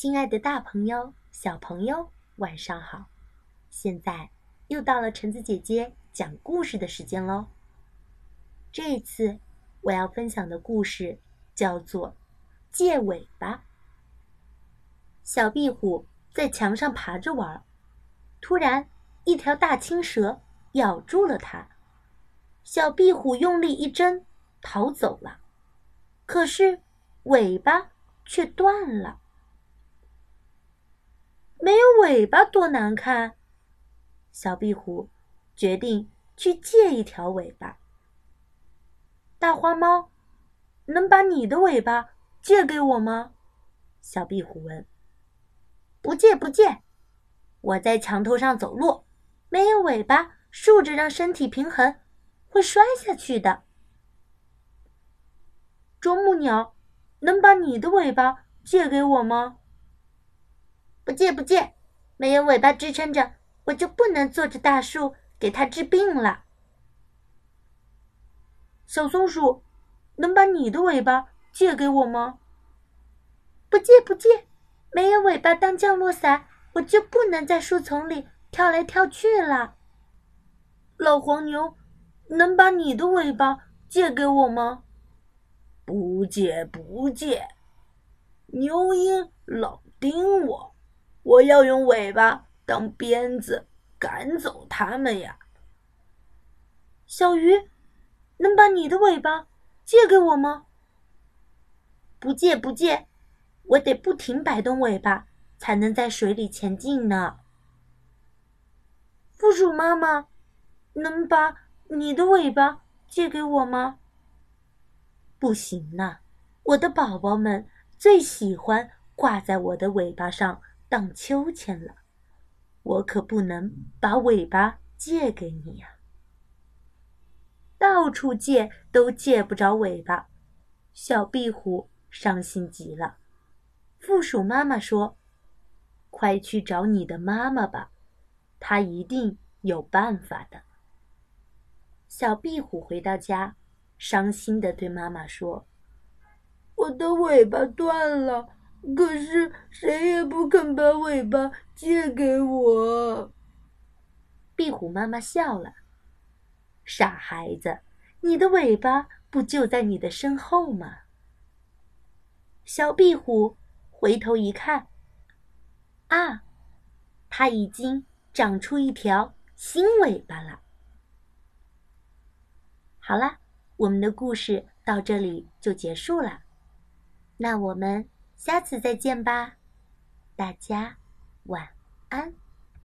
亲爱的，大朋友、小朋友，晚上好！现在又到了橙子姐姐讲故事的时间喽。这次我要分享的故事叫做《借尾巴》。小壁虎在墙上爬着玩，突然一条大青蛇咬住了它，小壁虎用力一挣，逃走了，可是尾巴却断了。没有尾巴多难看，小壁虎决定去借一条尾巴。大花猫，能把你的尾巴借给我吗？小壁虎问。不借不借，我在墙头上走路，没有尾巴竖着让身体平衡，会摔下去的。啄木鸟，能把你的尾巴借给我吗？不借不借，没有尾巴支撑着，我就不能坐着大树给它治病了。小松鼠，能把你的尾巴借给我吗？不借不借，没有尾巴当降落伞，我就不能在树丛里跳来跳去了。老黄牛，能把你的尾巴借给我吗？不借不借，牛鹰老盯我。我要用尾巴当鞭子赶走它们呀！小鱼，能把你的尾巴借给我吗？不借不借，我得不停摆动尾巴才能在水里前进呢。负鼠妈妈，能把你的尾巴借给我吗？不行呢，我的宝宝们最喜欢挂在我的尾巴上。荡秋千了，我可不能把尾巴借给你呀！到处借都借不着尾巴，小壁虎伤心极了。负鼠妈妈说：“快去找你的妈妈吧，她一定有办法的。”小壁虎回到家，伤心的对妈妈说：“我的尾巴断了。”可是谁也不肯把尾巴借给我。壁虎妈妈笑了：“傻孩子，你的尾巴不就在你的身后吗？”小壁虎回头一看，啊，它已经长出一条新尾巴了。好了，我们的故事到这里就结束了。那我们。下次再见吧，大家晚安。